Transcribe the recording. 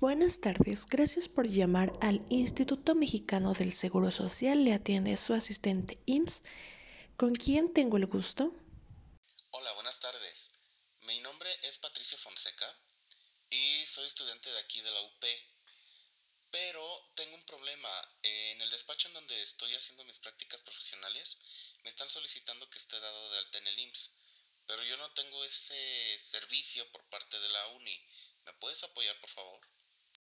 Buenas tardes, gracias por llamar al Instituto Mexicano del Seguro Social. Le atiende su asistente IMSS. ¿Con quién tengo el gusto? Hola, buenas tardes. Mi nombre es Patricio Fonseca y soy estudiante de aquí de la UP. Pero tengo un problema. En el despacho en donde estoy haciendo mis prácticas profesionales, me están solicitando que esté dado de alta en el IMSS. Pero yo no tengo ese servicio por parte de la uni. ¿Me puedes apoyar, por favor?